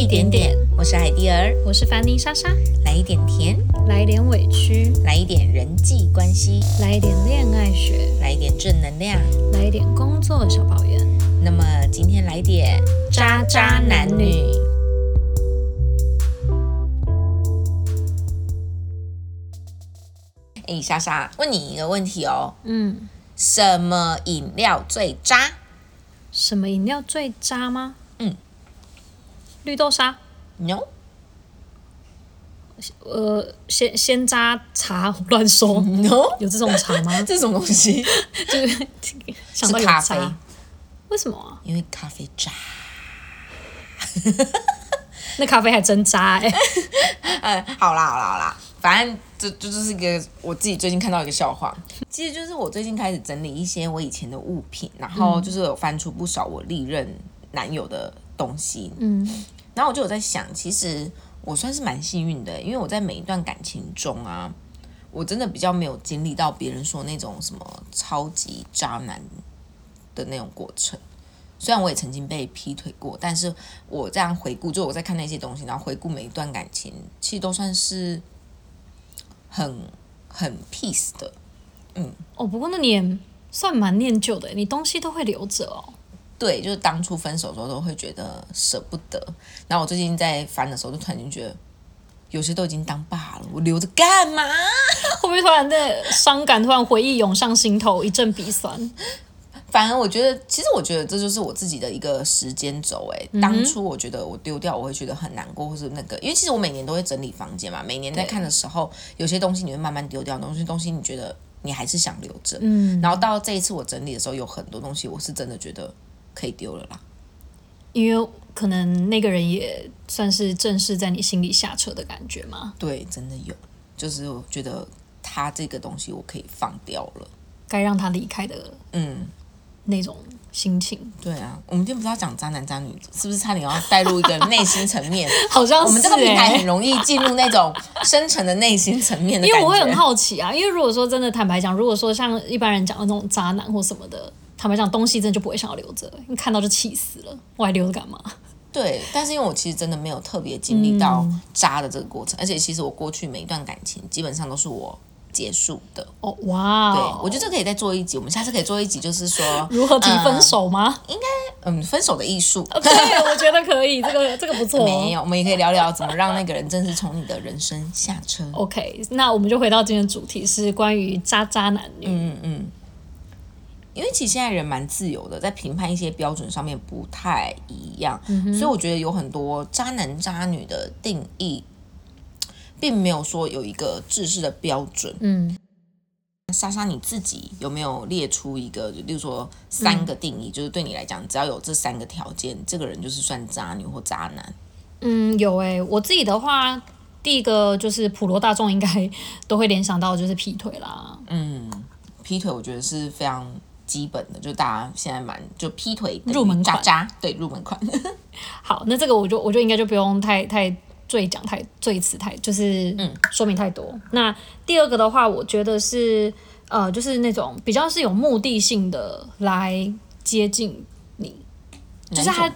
一点点，我是海蒂儿，我是凡妮莎莎，来一点甜，来一点委屈，来一点人际关系，来一点恋爱学，来一点正能量，来一点工作小抱怨。那么今天来点渣渣男女。哎，莎莎，问你一个问题哦，嗯，什么饮料最渣？什么饮料最渣吗？嗯，绿豆沙，No，呃，鲜鲜榨茶，乱说，No，有这种茶吗？这种东西。就是想到有是咖啡，为什么啊？因为咖啡渣。那咖啡还真渣哎、嗯，好啦好啦好啦，反正这这就是一个我自己最近看到一个笑话。其实就是我最近开始整理一些我以前的物品，然后就是有翻出不少我历任男友的东西，嗯，然后我就有在想，其实我算是蛮幸运的，因为我在每一段感情中啊，我真的比较没有经历到别人说那种什么超级渣男的那种过程。虽然我也曾经被劈腿过，但是我这样回顾，就我在看那些东西，然后回顾每一段感情，其实都算是很很 peace 的。嗯哦，不过那你也算蛮念旧的，你东西都会留着哦。对，就是当初分手的时候都会觉得舍不得，然后我最近在翻的时候，就突然间觉得有些都已经当爸了，我留着干嘛？会不会突然的伤感，突然回忆涌上心头，一阵鼻酸？反而我觉得，其实我觉得这就是我自己的一个时间轴。哎，当初我觉得我丢掉，我会觉得很难过，或是那个，因为其实我每年都会整理房间嘛，每年在看的时候，有些东西你会慢慢丢掉，有些东西你觉得你还是想留着。嗯，然后到这一次我整理的时候，有很多东西我是真的觉得可以丢了啦。因为可能那个人也算是正式在你心里下车的感觉嘛，对，真的有，就是我觉得他这个东西我可以放掉了。该让他离开的嗯，那种心情，对啊，我们今天不是要讲渣男渣女，是不是差点要带入一个内心层面？好像我们这个平台很容易进入那种深层的内心层面的。因为我会很好奇啊，因为如果说真的坦白讲，如果说像一般人讲的那种渣男或什么的，坦白讲东西真的就不会想要留着，你看到就气死了，我还留着干嘛？对，但是因为我其实真的没有特别经历到渣的这个过程，而且其实我过去每一段感情基本上都是我结束的。哦，哇对哦，我觉得这可以再做一集，我们下次可以做一集，就是说 如何提分手吗？应该嗯，分手的艺术。对，我觉得可以，这个这个不错、哦。没有，我们也可以聊聊怎么让那个人正式从你的人生下车。OK，那我们就回到今天的主题，是关于渣渣男女。嗯嗯，因为其实现在人蛮自由的，在评判一些标准上面不太一样，所以我觉得有很多渣男渣女的定义，并没有说有一个制式的标准。嗯，莎莎，你自己有没有列出一个，就例如说三个定义，就是对你来讲，只要有这三个条件，这个人就是算渣女或渣男？嗯，有诶、我自己的话，第一个就是普罗大众应该都会联想到就是劈腿啦。嗯，劈腿我觉得是非常基本的，就大家现在蛮就劈腿入门款渣渣，对入门款。好，那这个我就我就应该就不用太太赘讲太赘词太就是嗯说明太多。那第二个的话，我觉得是呃，就是那种比较是有目的性的来接近你，就是他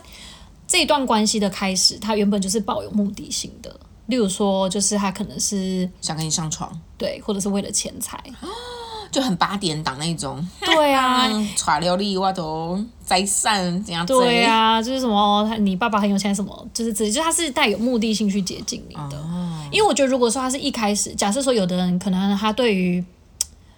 这一段关系的开始，他原本就是抱有目的性的。例如说，就是他可能是想跟你上床，对，或者是为了钱财，就很八点档那种。对啊，嗯，耍流利我都在散怎样？对，啊，就是什么，他你爸爸很有钱，什么，就是直接，就他是带有目的性去接近你的。因为我觉得，如果说他是一开始，假设说有的人可能他对于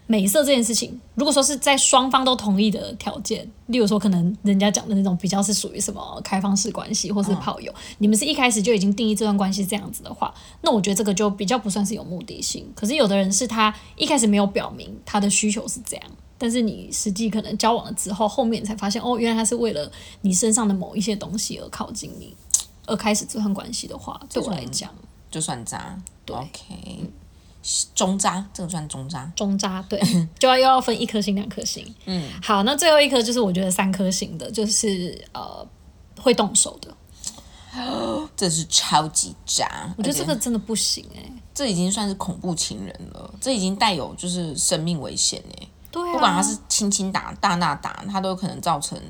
美色这件事情，如果说是在双方都同意的条件，例如说可能人家讲的那种比较是属于什么开放式关系或是炮友，你们是一开始就已经定义这段关系这样子的话，那我觉得这个就比较不算是有目的性。可是有的人是他一开始没有表明他的需求是这样。但是你实际可能交往了之后，后面才发现哦，原来他是为了你身上的某一些东西而靠近你，而开始这段关系的话，对我来讲，就算渣。对 OK，中渣，这个算中渣。中渣对，就要又要分一颗星、两颗星。嗯，好，那最后一颗就是我觉得三颗星的，就是呃会动手的，这是超级渣。我觉得这个真的不行哎、这已经算是恐怖情人了，这已经带有就是生命危险哎。对啊，不管他是轻轻打、大大打，他都有可能造成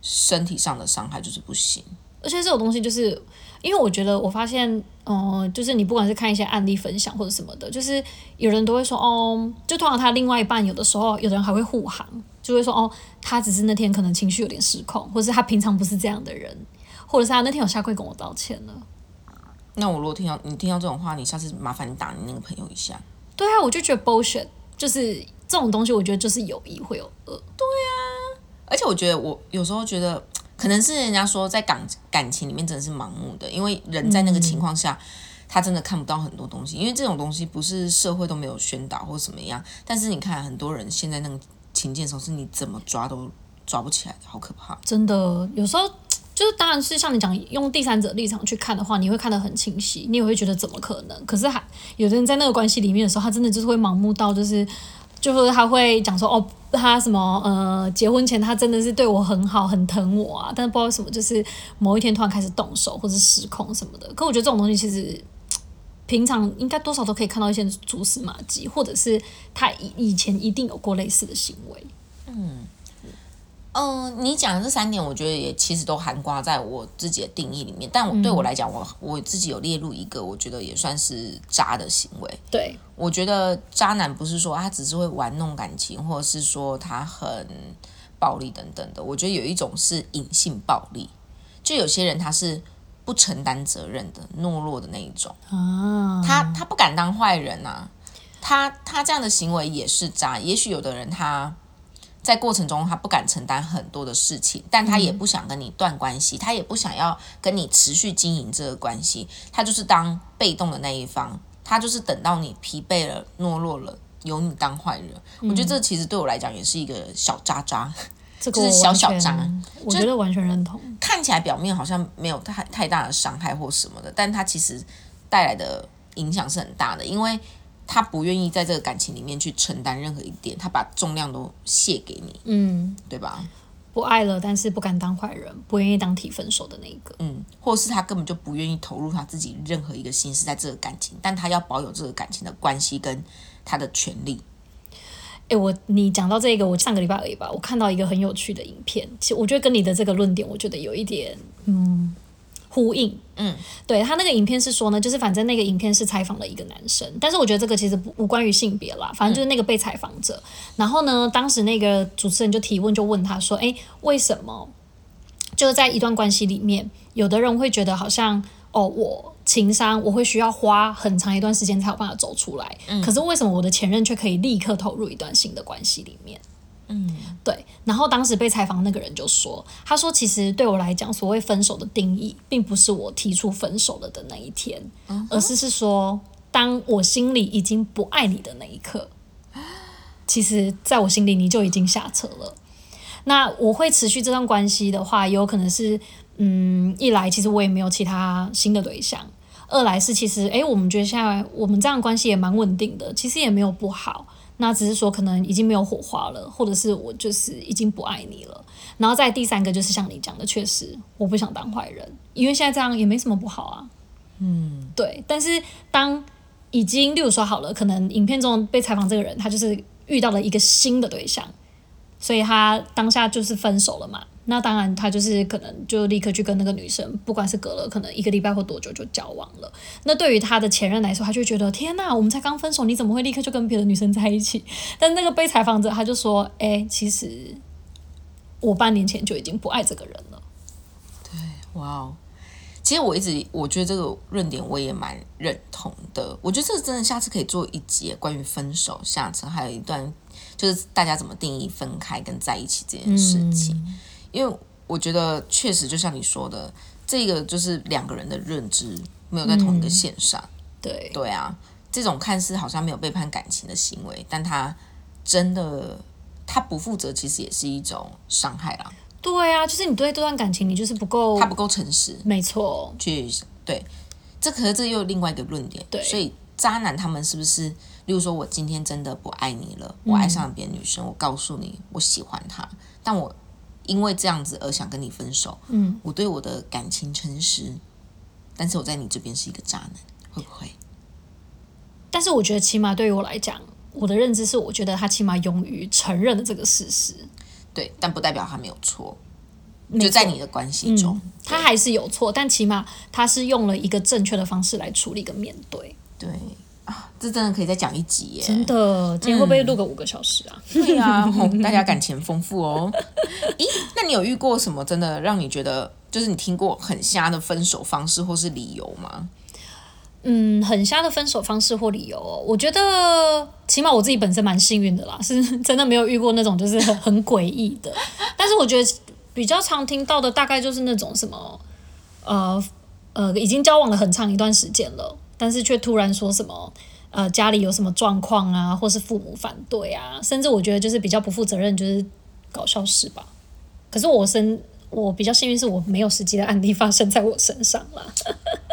身体上的伤害，就是不行。而且这种东西就是因为我觉得我发现，嗯、就是你不管是看一些案例分享或者什么的，就是有人都会说，哦，就通常他另外一半有的时候，有的人还会护航，就会说，哦，他只是那天可能情绪有点失控，或是他平常不是这样的人，或者是他那天有下跪跟我道歉了。那我如果听到你听到这种话，你下次麻烦你打你那个朋友一下。对啊，我就觉得 bullshit，就是这种东西，我觉得就是有一会有恶。对啊。而且我觉得我有时候觉得，可能是人家说在感感情里面真的是盲目的，因为人在那个情况下，他真的看不到很多东西，因为这种东西不是社会都没有宣导或怎么样。但是你看很多人现在那个情境的时候，是你怎么抓都抓不起来的，好可怕。真的，有时候就是，当然是像你讲，用第三者立场去看的话，你会看得很清晰，你也会觉得怎么可能？可是还有的人在那个关系里面的时候，他真的就是会盲目到，就是就是他会讲说，哦，他什么呃，结婚前他真的是对我很好，很疼我啊，但是不知道为什么，就是某一天突然开始动手或者失控什么的。可我觉得这种东西其实。平常应该多少都可以看到一些蛛丝马迹，或者是他以以前一定有过类似的行为。嗯，你讲的这三点，我觉得也其实都含挂在我自己的定义里面。但我对我来讲，我我自己有列入一个，我觉得也算是渣的行为。对，我觉得渣男不是说他只是会玩弄感情，或者是说他很暴力等等的。我觉得有一种是隐性暴力，就有些人他是不承担责任的、懦弱的那一种。啊，他他不敢当坏人啊，他他这样的行为也是渣。也许有的人他在过程中他不敢承担很多的事情，但他也不想跟你断关系，他也不想要跟你持续经营这个关系，他就是当被动的那一方，他就是等到你疲惫了、懦弱了，由你当坏人。我觉得这其实对我来讲也是一个小渣渣，这个就是小小渣我觉得完全认同。看起来表面好像没有太太大的伤害或什么的，但他其实带来的影响是很大的，因为他不愿意在这个感情里面去承担任何一点，他把重量都卸给你，嗯，对吧？不爱了，但是不敢当坏人，不愿意当提分手的那一个。嗯，或是他根本就不愿意投入他自己任何一个心思在这个感情，但他要保有这个感情的关系跟他的权利。诶，我你讲到这个，我上个礼拜而已吧，我看到一个很有趣的影片，其实我觉得跟你的这个论点，我觉得有一点嗯呼应。嗯，对他那个影片是说呢，就是反正那个影片是采访了一个男生，但是我觉得这个其实不无关于性别啦，反正就是那个被采访者。然后呢，当时那个主持人就提问，就问他说：“诶，为什么就是在一段关系里面，有的人会觉得好像哦，我情商我会需要花很长一段时间才有办法走出来，可是为什么我的前任却可以立刻投入一段新的关系里面？”对，然后当时被采访那个人就说：“他说其实对我来讲，所谓分手的定义，并不是我提出分手了的那一天，而是是说，当我心里已经不爱你的那一刻，其实在我心里你就已经下车了。那我会持续这段关系的话，有可能是，嗯，一来其实我也没有其他新的对象，二来是其实，诶，我们觉得现在我们这样的关系也蛮稳定的，其实也没有不好。”那只是说可能已经没有火花了，或者是我就是已经不爱你了。然后再第三个就是像你讲的，确实我不想当坏人，因为现在这样也没什么不好啊。嗯，对。但是当已经，例如说好了，可能影片中被采访这个人，他就是遇到了一个新的对象，所以他当下就是分手了嘛。那当然，他就是可能就立刻去跟那个女生，不管是隔了可能一个礼拜或多久就交往了。那对于他的前任来说，他就觉得天呐，我们才刚分手，你怎么会立刻就跟别的女生在一起？但那个被采访者他就说，哎、其实我半年前就已经不爱这个人了。对哇哦！其实我一直我觉得这个论点我也蛮认同的。我觉得这真的下次可以做一节关于分手下次，还有一段就是大家怎么定义分开跟在一起这件事情。因为我觉得确实就像你说的，这个就是两个人的认知没有在同一个线上。对，对啊，这种看似好像没有背叛感情的行为，但他真的他不负责，其实也是一种伤害啦。对啊，就是你对这段感情，你就是不够他，不够诚实，没错，去对，这可是这又另外一个论点。对所以渣男他们是不是，例如说我今天真的不爱你了，我爱上了别的女生，我告诉你我喜欢她，但我因为这样子而想跟你分手，嗯，我对我的感情诚实，但是我在你这边是一个渣男，会不会？但是我觉得起码对于我来讲，我的认知是，我觉得他起码勇于承认了这个事实。对，但不代表他没有错。就在你的关系中，他还是有错，但起码他是用了一个正确的方式来处理跟面对。对啊，这真的可以再讲一集耶！真的，今天会不会录个五个小时啊？对啊，哦大家感情丰富哦。咦，那你有遇过什么真的让你觉得，就是你听过很瞎的分手方式或是理由吗？嗯，很瞎的分手方式或理由哦，我觉得起码我自己本身蛮幸运的啦，是真的没有遇过那种就是很很诡异的。但是我觉得比较常听到的大概就是那种什么，呃呃，已经交往了很长一段时间了，但是却突然说什么，呃，家里有什么状况啊，或是父母反对啊，甚至我觉得就是比较不负责任，就是搞笑事吧。可是我身我比较幸运，是我没有实际的案例发生在我身上啦。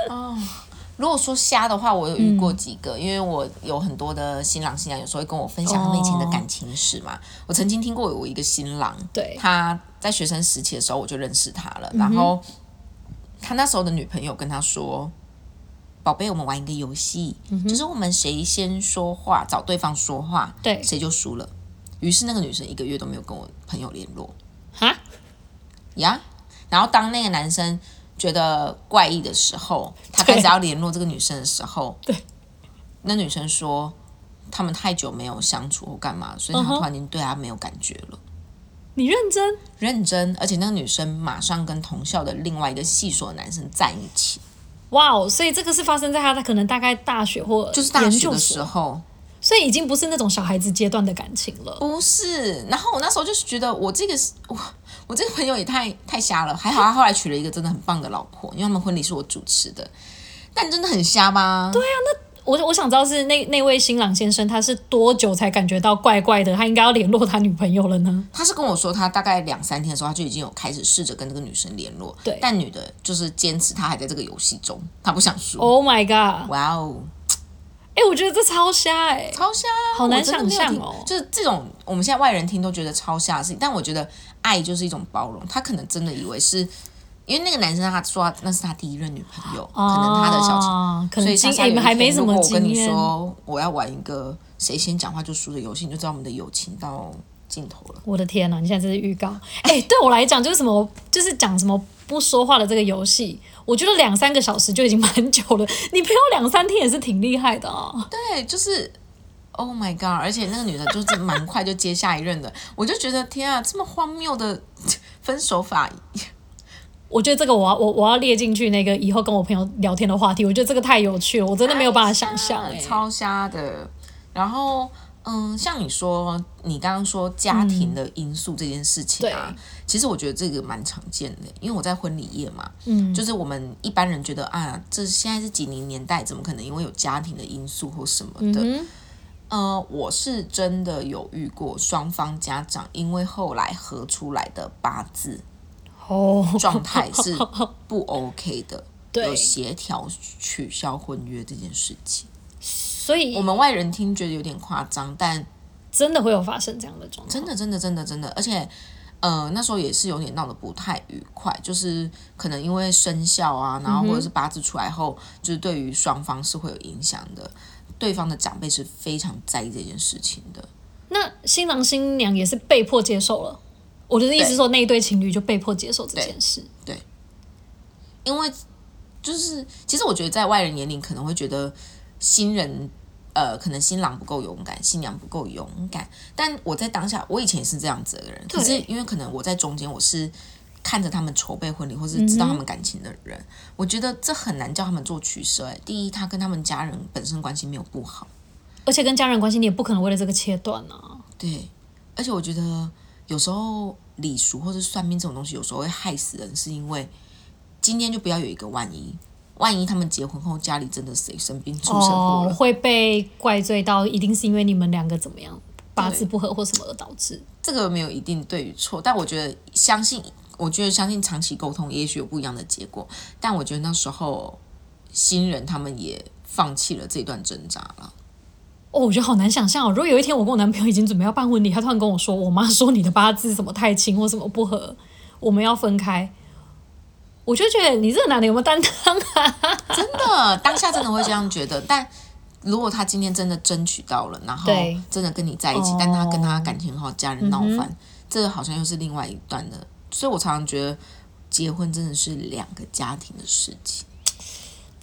如果说瞎的话，我有遇过几个，因为我有很多的新郎新娘，有时候会跟我分享他们以前的感情史嘛。我曾经听过有一个新郎，对他在学生时期的时候我就认识他了，然后他那时候的女朋友跟他说：“宝贝，我们玩一个游戏，就是我们谁先说话，找对方说话，对谁就输了。”于是那个女生一个月都没有跟我朋友联络哈，呀。然后当那个男生觉得怪异的时候，他开始要联络这个女生的时候，对，那女生说他们太久没有相处或干嘛，所以他突然间对他没有感觉了。你认真？认真，而且那个女生马上跟同校的另外一个系所的男生在一起，哇哦！所以这个是发生在他的可能大概大学或就是大学的时，候。所以已经不是那种小孩子阶段的感情了。不是，然后我那时候就是觉得我这个我我这个朋友也太太瞎了，还好他后来娶了一个真的很棒的老婆，因为他们婚礼是我主持的，但真的很瞎吧？对，我我想知道是那那位新郎先生他是多久才感觉到怪怪的，他应该要联络他女朋友了呢？他是跟我说，他大概两三天的时候，他就已经有开始试着跟这个女生联络，对但女的就是坚持她还在这个游戏中，她不想输。Oh my god！哇哦，哎、我觉得这超瞎哎、超瞎，好难想象哦就是这种我们现在外人听都觉得超瞎的事情，但我觉得爱就是一种包容。他可能真的以为是因为那个男生他说他那是他第一任女朋友，可能他的小情，所以莎莎有一们还没什么天如果我跟你。说我要玩一个谁先讲话就输的游戏，你就知道我们的友情到尽头了。我的天呐，你现在这是预告。哎、对我来讲就是什么，就是讲什么不说话的这个游戏，我觉得两三个小时就已经蛮久了，你陪我两三天也是挺厉害的啊。对，就是 Oh my God！而且那个女的就是蛮快就接下一任的，我就觉得天啊，这么荒谬的分手法，我觉得这个我要我我要列进去那个以后跟我朋友聊天的话题，我觉得这个太有趣了，我真的没有办法想象哎、超瞎的。然后，嗯，像你说，你刚刚说家庭的因素这件事情啊，对其实我觉得这个蛮常见的，因为我在婚礼业嘛，嗯，就是我们一般人觉得啊，这现在是几零年代，怎么可能因为有家庭的因素或什么的？嗯呃，我是真的有遇过双方家长因为后来合出来的八字哦，状态是 不 OK 的，对有协调取消婚约这件事情。所以我们外人听觉得有点夸张，但真的会有发生这样的状况。真的真的真的真的，而且呃那时候也是有点闹得不太愉快，就是可能因为生肖啊，然后或者是八字出来后，就是对于双方是会有影响的。对方的长辈是非常在意这件事情的，那新郎新娘也是被迫接受了。我的意思是说，那一对情侣就被迫接受这件事。对因为就是其实我觉得在外人眼里可能会觉得新人。呃，可能新郎不够勇敢，新娘不够勇敢。但我在当下，我以前也是这样子的人。可是因为可能我在中间，我是看着他们筹备婚礼，或是知道他们感情的人，我觉得这很难叫他们做取舍。哎，第一，他跟他们家人本身关系没有不好，而且跟家人关系，你也不可能为了这个切断啊。对。而且我觉得有时候礼俗或者算命这种东西，有时候会害死人，是因为今天就不要有一个万一。万一他们结婚后家里真的谁生病出车祸了，哦，会被怪罪到一定是因为你们两个怎么样八字不合或什么而导致。这个没有一定对与错，但我觉得相信，我觉得相信长期沟通，也许有不一样的结果。但我觉得那时候新人他们也放弃了这段挣扎了。哦，我觉得好难想象哦。如果有一天我跟我男朋友已经准备要办婚礼，他突然跟我说，我妈说你的八字什么太轻或什么不合，我们要分开，我就觉得你这个男的有没有担当啊？真的，当下真的会这样觉得。但如果他今天真的争取到了，然后真的跟你在一起，但他跟他感情很好，家人闹翻，这个好像又是另外一段的所以我常常觉得结婚真的是两个家庭的事情。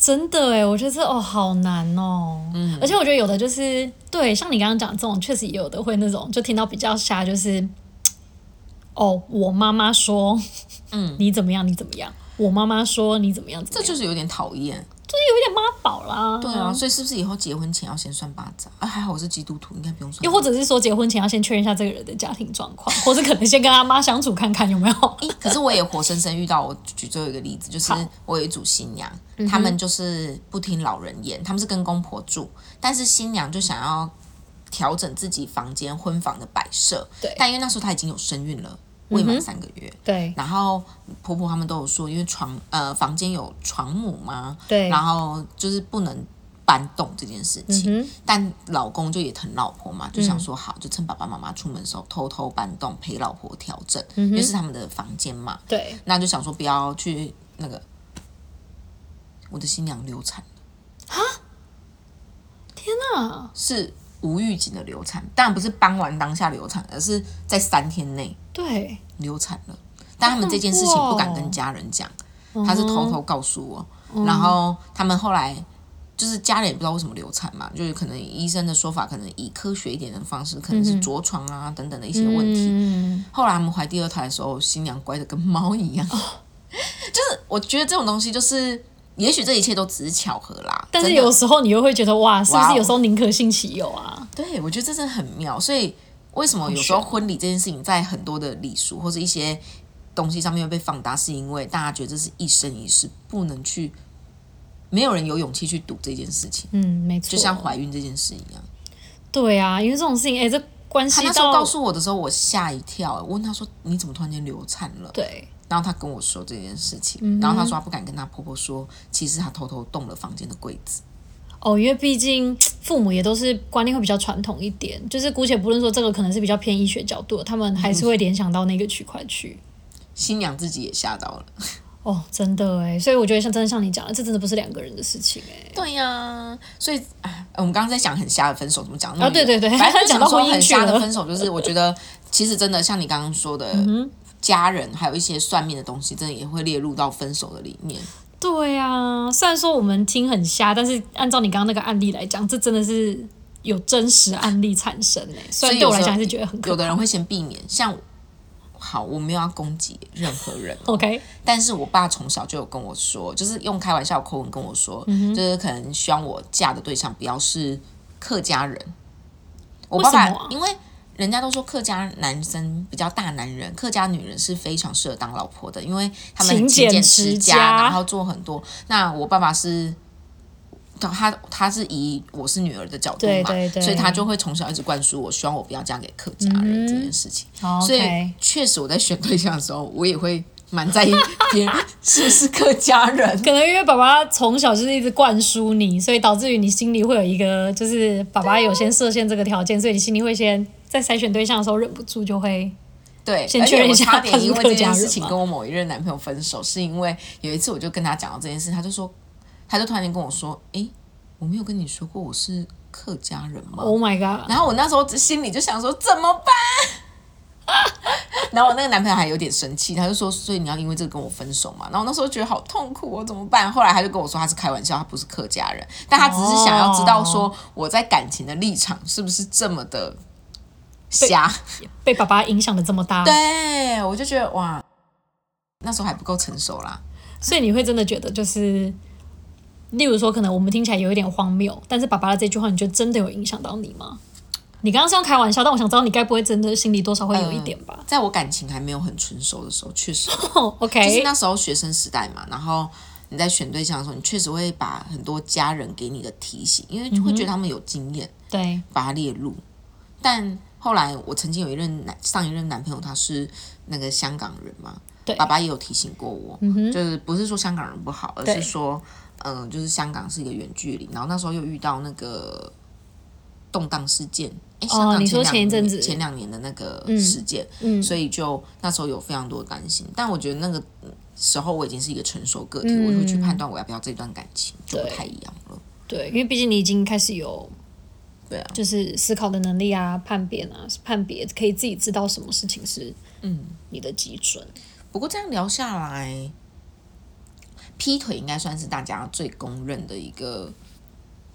真的哎，我觉得这哦好难哦，嗯，而且我觉得有的就是对，像你刚刚讲这种，确实也有的会那种，就听到比较瞎，就是哦，我妈妈说，嗯，你怎么样，你怎么样，我妈妈说你怎么样，这就是有点讨厌。就是有一点妈宝啦，对啊，所以是不是以后结婚前要先算八字啊？还好我是基督徒，应该不用算。又或者是说结婚前要先确认一下这个人的家庭状况，或者可能先跟他妈相处看看有没有。可是我也活生生遇到，我举最后一个例子，就是我有一组新娘，他们就是不听老人言，他们是跟公婆住，但是新娘就想要调整自己房间婚房的摆设，对，但因为那时候她已经有身孕了。未满三个月，对，然后婆婆他们都有说，因为床呃房间有床母嘛，对，然后就是不能搬动这件事情，但老公就也疼老婆嘛，就想说好，就趁爸爸妈妈出门的时候偷偷搬动陪老婆调整，因为是他们的房间嘛，对，那就想说不要去那个，我的新娘流产。了，啊，天哪，是。无预警的流产，当然不是搬完当下流产，而是在三天内对流产了。但他们这件事情不敢跟家人讲，他是偷偷告诉我。然后他们后来就是家人也不知道为什么流产嘛，就是可能医生的说法，可能以科学一点的方式，可能是着床啊等等的一些问题。后来他们怀第二胎的时候，新娘乖的跟猫一样。就是我觉得这种东西就是。也许这一切都只是巧合啦，但是有时候你又会觉得哇，是不是有时候宁可信其有啊？对，我觉得这真的很妙。所以为什么有时候婚礼这件事情在很多的礼俗或者一些东西上面会被放大，是因为大家觉得这是一生一世，不能去，没有人有勇气去赌这件事情。嗯，没错，就像怀孕这件事一样。对啊，因为这种事情，哎，这关系到他那时候告诉我的时候，我吓一跳。我问他说：“你怎么突然间流产了？”对。然后他跟我说这件事情，然后他说他不敢跟他婆婆说，其实他偷偷动了房间的柜子。哦，因为毕竟父母也都是观念会比较传统一点，就是姑且不论说这个可能是比较偏医学角度，他们还是会联想到那个区块去。新娘自己也吓到了。哦，真的哎，所以我觉得像真的像你讲的，这真的不是两个人的事情哎。对呀，所以哎，我们刚刚在讲很瞎的分手，怎么讲？啊，对对对，反正讲到很瞎的分手，就是我觉得其实真的像你刚刚说的。嗯家人还有一些算命的东西，真的也会列入到分手的里面。对啊，虽然说我们听很瞎，但是按照你刚刚那个案例来讲，这真的是有真实案例产生诶。所以对我来讲是觉得很有的人会先避免。像好，我没有要攻击任何人。OK，但是我爸从小就有跟我说，就是用开玩笑口吻跟我说，就是可能希望我嫁的对象不要是客家人。我爸爸因为。人家都说客家男生比较大男人，客家女人是非常适合当老婆的，因为他们勤俭持家，然后做很多。那我爸爸是，他他是以我是女儿的角度嘛，所以他就会从小一直灌输我，希望我不要嫁给客家人这件事情。所以确实我在选对象的时候，我也会蛮在意别人是不是客家人。可能因为爸爸从小就是一直灌输你，所以导致于你心里会有一个，就是爸爸有先设限这个条件，所以你心里会先。在筛选对象的时候，忍不住就会对，先确认一下他是因为这件事情跟我某一任男朋友分手，是因为有一次我就跟他讲到这件事，他就说，他就突然间跟我说：“哎，我没有跟你说过我是客家人吗？”Oh my god！然后我那时候心里就想说怎么办？然后我那个男朋友还有点生气，他就说：“所以你要因为这个跟我分手嘛？”然后我那时候觉得好痛苦，我怎么办？后来他就跟我说他是开玩笑，他不是客家人，但他只是想要知道说我在感情的立场是不是这么的。瞎 被爸爸影响的这么大，对我就觉得哇，那时候还不够成熟啦。所以你会真的觉得，就是例如说，可能我们听起来有一点荒谬，但是爸爸的这句话，你觉得真的有影响到你吗？你刚刚是用开玩笑，但我想知道你该不会真的心里多少会有一点吧？在我感情还没有很成熟的时候，确实，OK，就是那时候学生时代嘛。然后你在选对象的时候，你确实会把很多家人给你的提醒，因为会觉得他们有经验，对，把它列入，但。后来我曾经有一任男上一任男朋友，他是那个香港人嘛，对，爸爸也有提醒过我，就是不是说香港人不好，而是说，嗯，就是香港是一个远距离，然后那时候又遇到那个动荡事件，哎，香港前前一阵子。前两年的那个事件，嗯所以就那时候有非常多担心，但我觉得那个时候我已经是一个成熟个体，我会去判断我要不要这段感情，就不太一样了。对，因为毕竟你已经开始有。对啊，就是思考的能力啊，判别啊，判别可以自己知道什么事情是嗯你的基准。不过这样聊下来，劈腿应该算是大家最公认的一个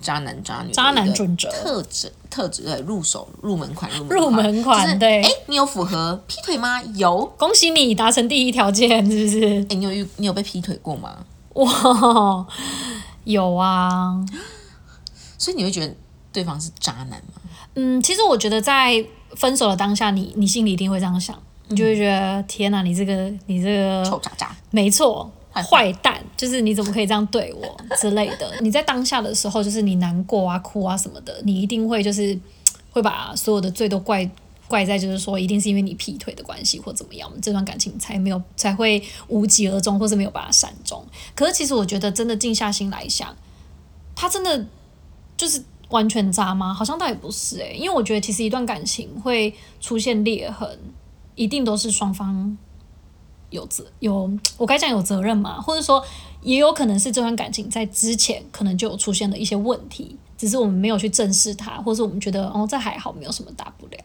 渣男渣女渣男准则特质特质对入手入门款入门入门款就是对哎，你有符合劈腿吗？有。恭喜你达成第一条件，是不是？哎，你有遇你有被劈腿过吗？哇，有啊。所以你会觉得对方是渣男吗？嗯，其实我觉得在分手的当下，你你心里一定会这样想，你就会觉得、天哪，你这个你这个臭渣渣。没错，坏坏蛋，就是你怎么可以这样对我之类的。你在当下的时候，就是你难过啊、哭啊什么的，你一定会就是会把所有的罪都怪怪在，就是说一定是因为你劈腿的关系或怎么样，我们这段感情才没有才会无疾而终，或是没有把它善终。可是其实我觉得，真的静下心来想，他真的就是。完全渣吗？好像倒也不是诶、因为我觉得其实一段感情会出现裂痕，一定都是双方有责有，我该讲有责任嘛，或者说也有可能是这段感情在之前可能就有出现了一些问题，只是我们没有去正视它，或者我们觉得哦这还好，没有什么大不了。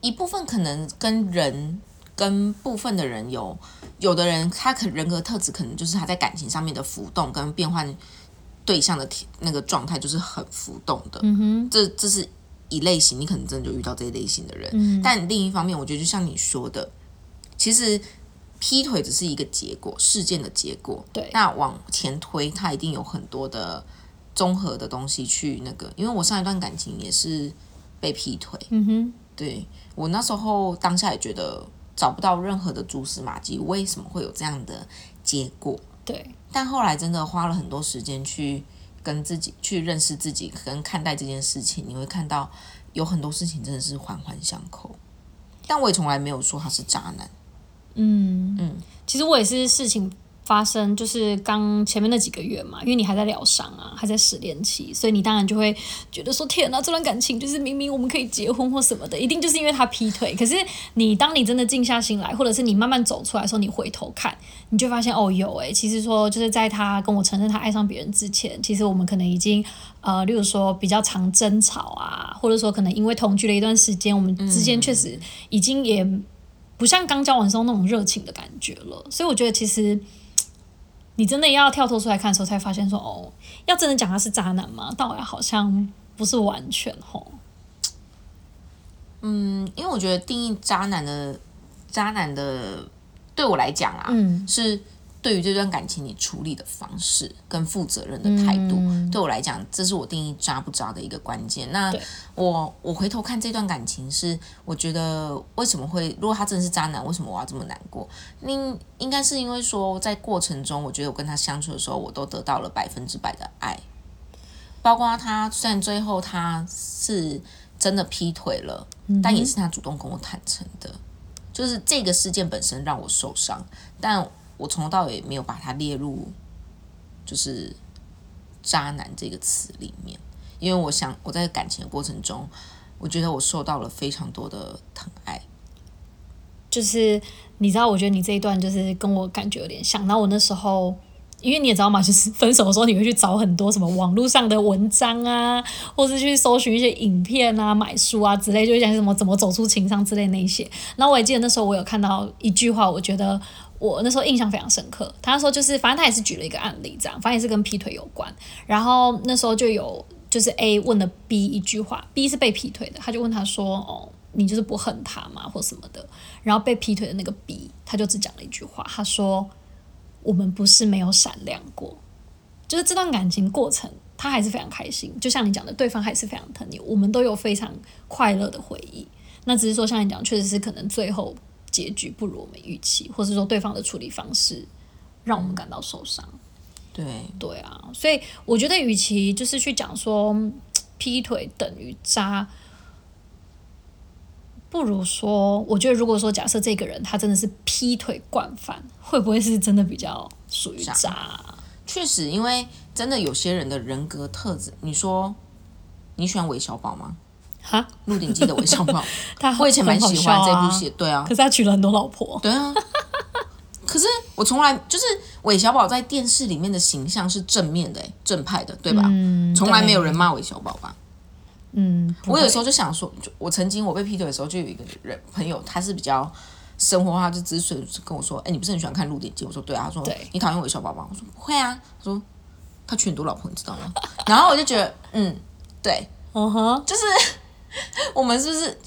一部分可能跟人跟部分的人有，有的人他可人格特质可能就是他在感情上面的浮动跟变换对象的体那个状态就是很浮动的。嗯哼，这这是一类型，你可能真的就遇到这一类型的人。嗯，但另一方面，我觉得就像你说的，其实劈腿只是一个结果，事件的结果。对那往前推，它一定有很多的综合的东西去那个，因为我上一段感情也是被劈腿。嗯哼，对我那时候当下也觉得找不到任何的蛛丝马迹，为什么会有这样的结果？对，但后来真的花了很多时间去跟自己去认识自己，跟看待这件事情，你会看到有很多事情真的是环环相扣。但我也从来没有说他是渣男，嗯。嗯，其实我也是事情发生，就是刚前面那几个月嘛，因为你还在疗伤啊，还在失恋期，所以你当然就会觉得说，天哪，这段感情就是明明我们可以结婚或什么的，一定就是因为他劈腿。可是你当你真的静下心来，或者是你慢慢走出来的时候，你回头看，你就发现哦，有诶、其实说就是在他跟我承认他爱上别人之前，其实我们可能已经呃，例如说比较常争吵啊，或者说可能因为同居了一段时间，我们之间确实已经也不像刚交往的时候那种热情的感觉了。所以我觉得其实。你真的要跳脱出来看的时候，才发现说，哦，要真的讲他是渣男吗？倒也好像不是完全吼。嗯，因为我觉得定义渣男的渣男的，对我来讲啊，嗯是对于这段感情你处理的方式跟负责任的态度，对我来讲，这是我定义渣不渣的一个关键。那我我回头看这段感情是，我觉得为什么会，如果他真的是渣男，为什么我要这么难过？应应该是因为说，在过程中，我觉得我跟他相处的时候，我都得到了百分之百的爱，包括他虽然最后他是真的劈腿了，但也是他主动跟我坦诚的。就是这个事件本身让我受伤，但我从头到尾没有把它列入就是渣男这个词里面，因为我想我在感情的过程中，我觉得我受到了非常多的疼爱。就是你知道，我觉得你这一段就是跟我感觉有点像。然后我那时候，因为你也知道嘛，就是分手的时候你会去找很多什么网络上的文章啊，或是去搜寻一些影片啊、买书啊之类，就讲什么怎么走出情伤之类那一些。然后我也记得那时候我有看到一句话，我觉得我那时候印象非常深刻。他说就是，反正他也是举了一个案例，这样，反正也是跟劈腿有关。然后那时候就有就是 A 问了 B 一句话，B 是被劈腿的，他就问他说：“哦，你就是不恨他吗，或什么的？”然后被劈腿的那个 B 他就只讲了一句话，他说：“我们不是没有闪亮过，就是这段感情过程，他还是非常开心。就像你讲的，对方还是非常疼你，我们都有非常快乐的回忆。那只是说，像你讲，确实是可能最后结局不如我们预期，或是说对方的处理方式让我们感到受伤。对，对啊，所以我觉得，与其就是去讲说嗯劈腿等于渣，不如说，我觉得如果说假设这个人他真的是劈腿惯犯，会不会是真的比较属于渣？确实，因为真的有些人的人格特质，你说你喜欢韦小宝吗？哈，《鹿鼎记》的韦小宝，他我以前蛮喜欢这部戏，对啊可，是他娶了很多老婆。对啊。可是我从来就是韦小宝在电视里面的形象是正面的、欸正派的，对吧？从来没有人骂韦小宝吧？嗯，我有时候候就想说，就我曾经我被劈腿的时候，就有一个人朋友，他是比较生活化，就只是跟我说，哎、你不是很喜欢看《鹿鼎记》？我说对啊。他说对你讨厌韦小宝吗？我说不会啊。他说他娶很多老婆，你知道吗？然后我就觉得，嗯，对，嗯哼，就是 我们是不是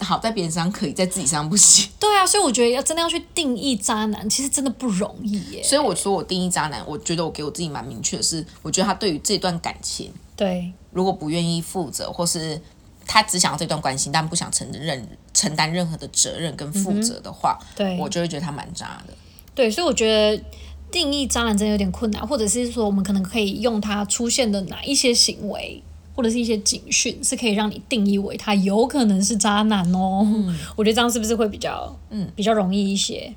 好在别人身上可以，在自己身上不行？对啊，所以我觉得要真的要去定义渣男，其实真的不容易耶。所以我说我定义渣男，我觉得我给我自己蛮明确的是，我觉得他对于这段感情，对，如果不愿意负责，或是他只想要这段关系，但不想承认承担任何的责任跟负责的话，对我就会觉得他蛮渣的。对，所以我觉得定义渣男真的有点困难，或者是说我们可能可以用他出现的哪一些行为，或者是一些警讯，是可以让你定义为他有可能是渣男哦。我觉得这样是不是会比较嗯比较容易一些？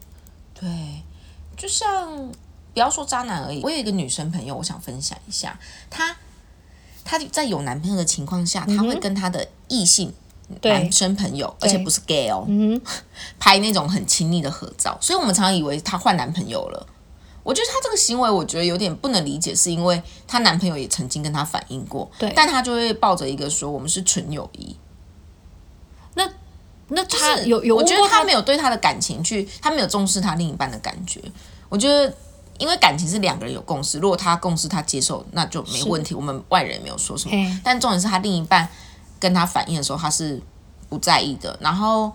对，就像不要说渣男而已，我有一个女生朋友，我想分享一下，她她在有男朋友的情况下，她会跟她的异性。对男生朋友，而且不是 gay 哦，拍那种很亲密的合照，所以我们常常以为她换男朋友了。我觉得她这个行为，我觉得有点不能理解，是因为她男朋友也曾经跟她反映过，对但她就会抱着一个说我们是纯友谊，那那她有有我觉得她没有对她的感情去，她没有重视她另一半的感觉。我觉得，因为感情是两个人有共识，如果他共识他接受，那就没问题。我们外人没有说什么嘿。但重点是他另一半跟他反映的时候，他是不在意的。然后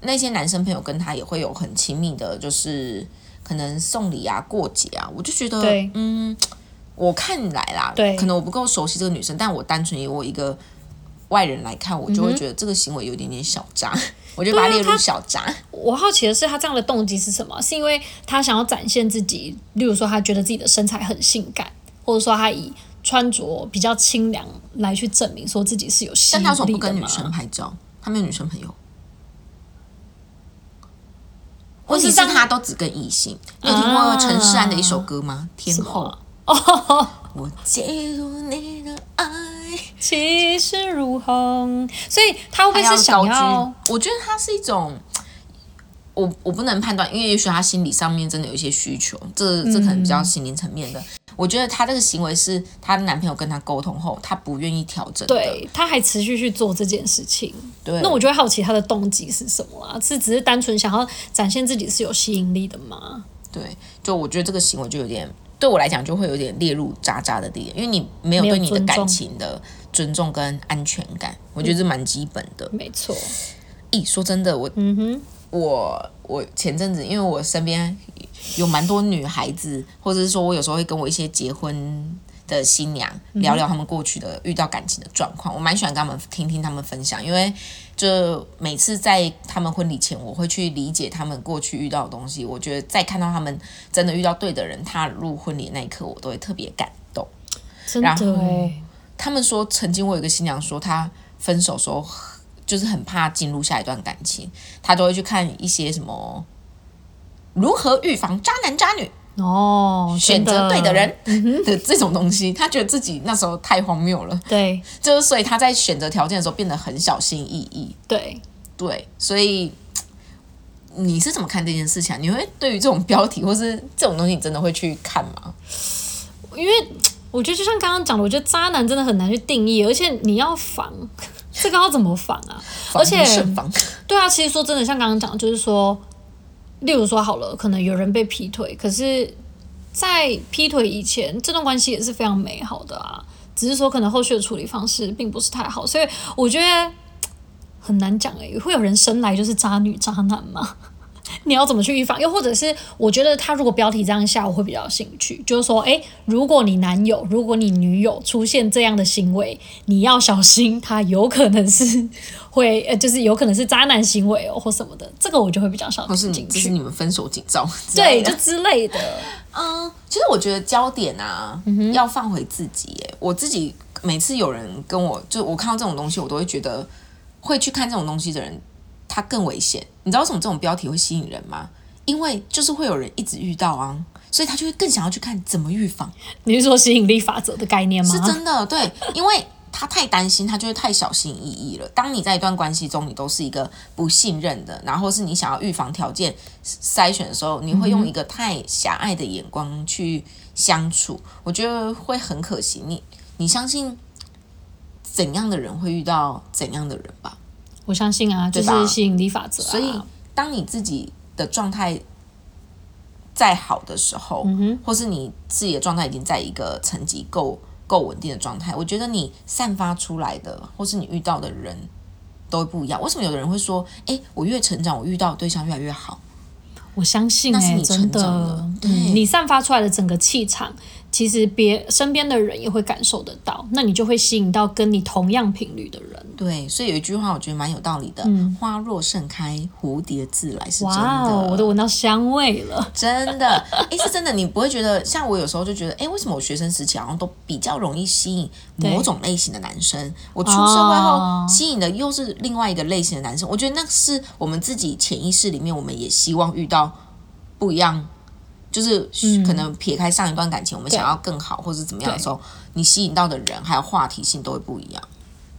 那些男生朋友跟他也会有很亲密的，就是可能送礼啊、过节啊，我就觉得，嗯，我看来啦，对可能我不够熟悉这个女生，但我单纯以我一个外人来看，我就会觉得这个行为有一点点小渣，我就把它列入小渣。我好奇的是，他这样的动机是什么？是因为他想要展现自己，例如说他觉得自己的身材很性感，或者说他以穿着比较清凉来去证明说自己是有吸引但他为？不跟女生拍照？他没有女生朋友。或是让问题是他都只跟异性。你有听过陈势安的一首歌吗？天后 我介入你的爱，气势如虹，所以他会不会是想高要？我觉得他是一种，我我不能判断，因为也许他心理上面真的有一些需求，这这可能比较心灵层面的。我觉得她这个行为是她的男朋友跟她沟通后，她不愿意调整的。对，她还持续去做这件事情，对，那我就会好奇她的动机是什么啊？是只是单纯想要展现自己是有吸引力的吗？对，就我觉得这个行为就有点对我来讲就会有点列入渣渣的点，因为你没有对你的感情的尊重跟安全感，我觉得这蛮基本的。没错，咦，说真的，我嗯哼，我我前阵子因为我身边有蛮多女孩子，或者是说我有时候会跟我一些结婚的新娘聊聊他们过去的遇到感情的状况，我蛮喜欢跟他们听听他们分享，因为就每次在他们婚礼前，我会去理解他们过去遇到的东西。我觉得在看到他们真的遇到对的人踏入婚礼那一刻，我都会特别感动。真然后他们说，曾经我有一个新娘说，她分手时候就是很怕进入下一段感情，他都会去看一些什么如何预防渣男渣女、哦，选择对的人 的这种东西。他觉得自己那时候太荒谬了，对 就是所以他在选择条件的时候变得很小心翼翼。对，对，所以你是怎么看这件事情、啊？你会对于这种标题或是这种东西，你真的会去看吗？因为我觉得就像刚刚讲的，我觉得渣男真的很难去定义，而且你要防，这个要怎么防啊？而且 对啊，其实说真的，像刚刚讲的，就是说，例如说好了，可能有人被劈腿，可是，在劈腿以前，这段关系也是非常美好的啊，只是说可能后续的处理方式并不是太好，所以我觉得很难讲诶、会有人生来就是渣女渣男吗？你要怎么去预防？又或者是，我觉得他如果标题这样下，我会比较有兴趣，就是说，诶，如果你男友、如果你女友出现这样的行为，你要小心，他有可能是 会，呃，就是有可能是渣男行为哦，或什么的，这个我就会比较少或是你进去。这是你们分手警兆对，就之类的。嗯，其实我觉得焦点啊，要放回自己耶。我自己每次有人跟我，就我看到这种东西，我都会觉得会去看这种东西的人，他更危险。你知道为什么这种标题会吸引人吗？因为就是会有人一直遇到啊，所以他就会更想要去看怎么预防。你是说吸引力法则的概念吗？是真的，对，因为他太担心，他就会太小心翼翼了。当你在一段关系中，你都是一个不信任的，然后是你想要预防条件筛选的时候，你会用一个太狭隘的眼光去相处，我觉得会很可惜。你你相信怎样的人会遇到怎样的人吧？我相信啊，就是吸引力法则、啊。所以，当你自己的状态再好的时候，或是你自己的状态已经在一个层级够够稳定的状态，我觉得你散发出来的，或是你遇到的人都不一样。为什么有的人会说，哎，我越成长，我遇到的对象越来越好？我相信哎，真的，你散发出来的整个气场。其实别身边的人也会感受得到，那你就会吸引到跟你同样频率的人。对，所以有一句话我觉得蛮有道理的：花若盛开，蝴蝶自来，是真的。我都闻到香味了，真的。哎，是真的，你不会觉得像我有时候就觉得，哎，为什么我学生时期好像都比较容易吸引某种类型的男生？我出社会后吸引的又是另外一个类型的男生。我觉得那是我们自己潜意识里面，我们也希望遇到不一样。就是可能撇开上一段感情，我们想要更好或者怎么样的时候，你吸引到的人还有话题性都会不一样。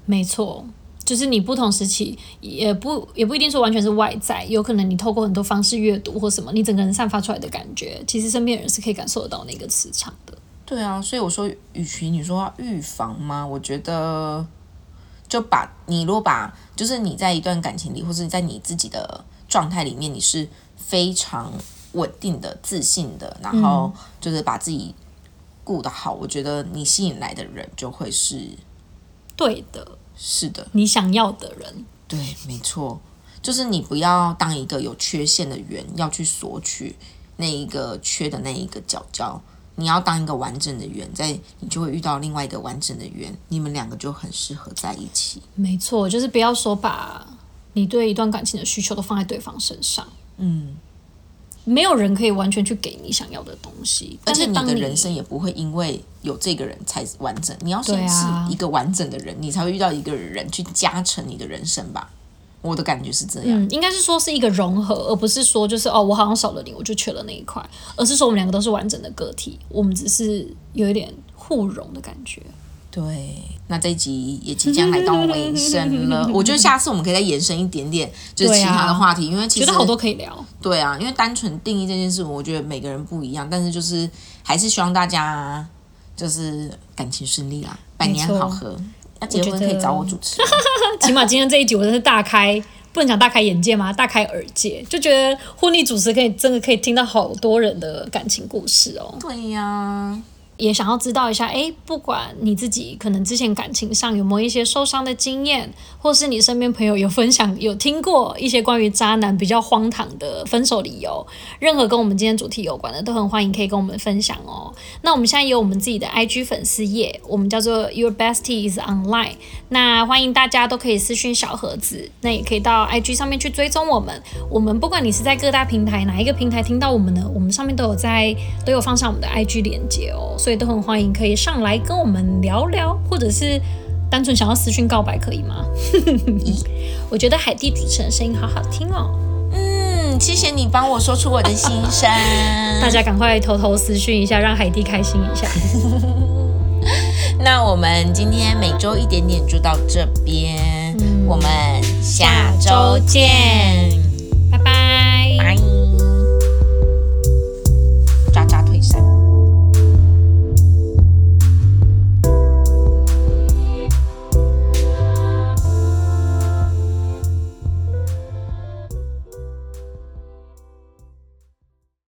没错，就是你不同时期也不也不一定说完全是外在，有可能你透过很多方式阅读或什么，你整个人散发出来的感觉，其实身边人是可以感受得到那个磁场的。对啊，所以我说，与其你说预防吗？我觉得就把你如果把就是你在一段感情里，或者在你自己的状态里面，你是非常。稳定的、自信的，然后就是把自己顾得好，我觉得你吸引来的人就会是对的，是的，你想要的人，对，没错，就是你不要当一个有缺陷的圆，要去索取那一个缺的那一个角角，你要当一个完整的圆，在你就会遇到另外一个完整的圆，你们两个就很适合在一起。没错，就是不要说把你对一段感情的需求都放在对方身上，嗯。没有人可以完全去给你想要的东西，而且你的人生也不会因为有这个人才完整。你要先是一个完整的人，你才会遇到一个人去加成你的人生吧。我的感觉是这样，应该是说是一个融合，而不是说就是哦，我好像少了你，我就缺了那一块，而是说我们两个都是完整的个体，我们只是有一点互融的感觉。对，那这一集也即将来到尾声了。我觉得下次我们可以再延伸一点点，就是其他的话题，因为其实好多可以聊。对啊，因为单纯定义这件事，我觉得每个人不一样，但是就是还是希望大家就是感情顺利啦，百年好合。要结婚可以找我主持。起码今天这一集我真是大开，不能讲大开眼界吗？大开耳界，就觉得婚礼主持可以真的可以听到好多人的感情故事哦。对呀。也想要知道一下，哎，不管你自己可能之前感情上有没有一些受伤的经验，或是你身边朋友有分享、有听过一些关于渣男比较荒唐的分手理由，任何跟我们今天主题有关的，都很欢迎可以跟我们分享哦。那我们现在有我们自己的 IG 粉丝页，我们叫做 Your Bestie is Online，那欢迎大家都可以私讯小盒子，那也可以到 IG 上面去追踪我们。我们不管你是在各大平台哪一个平台听到我们呢，我们上面都有在都有放上我们的 IG 链接哦。都很欢迎，可以上来跟我们聊聊，或者是单纯想要私讯告白，可以吗？我觉得海蒂主持人声音好好听哦。嗯，谢谢你帮我说出我的心声。大家赶快偷偷私讯一下，让海蒂开心一下。那我们今天每周一点点就到这边，我们下周见。